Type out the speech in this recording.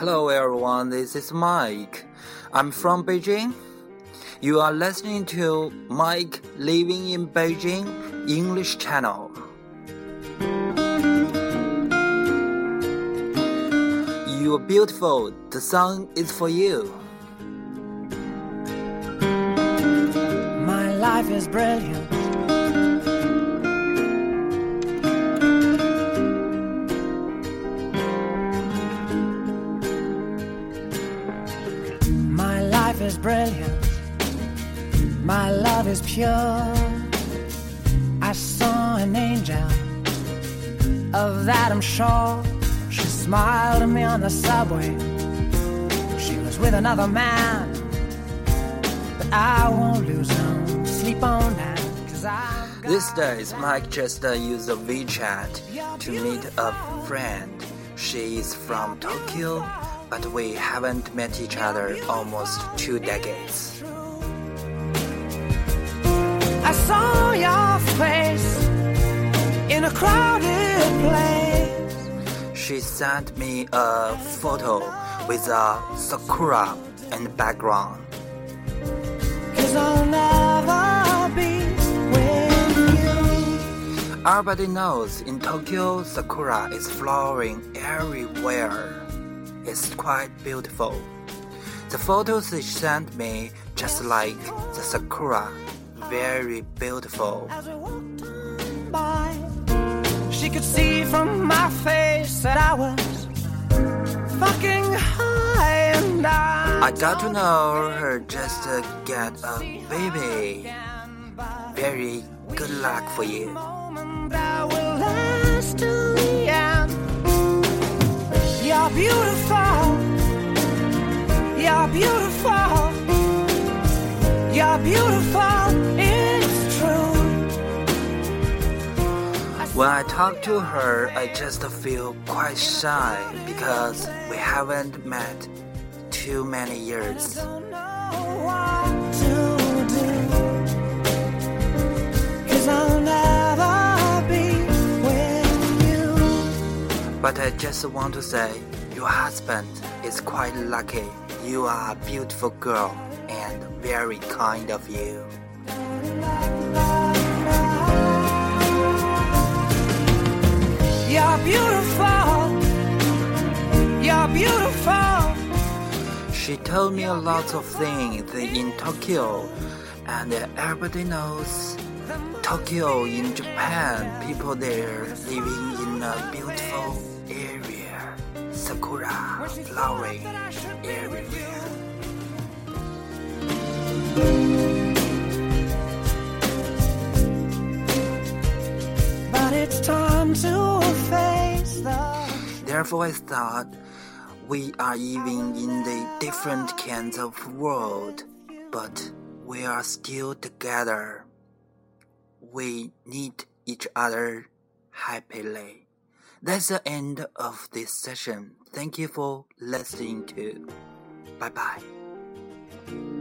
Hello everyone, this is Mike. I'm from Beijing. You are listening to Mike Living in Beijing English channel. You are beautiful. The song is for you. My life is brilliant. Life is brilliant. My love is pure. I saw an angel, of that I'm sure. She smiled at me on the subway. She was with another man. But I won't lose no sleep on that. Cause I've These days, Mike just used a WeChat to meet a friend. She is from Tokyo, but we haven't met each other almost two decades. I saw your face in a crowded place. She sent me a photo with a sakura in the background. Cause I'll never be with you. Everybody knows in Tokyo, sakura is flowering everywhere. It's quite beautiful. The photos she sent me just like the sakura, very beautiful. As we walked by, she could see from my face that I was fucking high and I. I got to know her just to get a baby. Very good luck for you. You're beautiful. You're beautiful. You're beautiful. It's true. When I talk to her, I just feel quite shy because we haven't met too many years. But I just want to say, your husband is quite lucky. You are a beautiful girl and very kind of you. You're beautiful. You're beautiful. She told me a lot of things in Tokyo, and everybody knows Tokyo in Japan. People there living in a beautiful area, sakura flowering everywhere. But it's time to face the. Therefore, I thought we are living in the different kinds of world, but we are still together. We need each other happily. That's the end of this session. Thank you for listening to. Bye bye.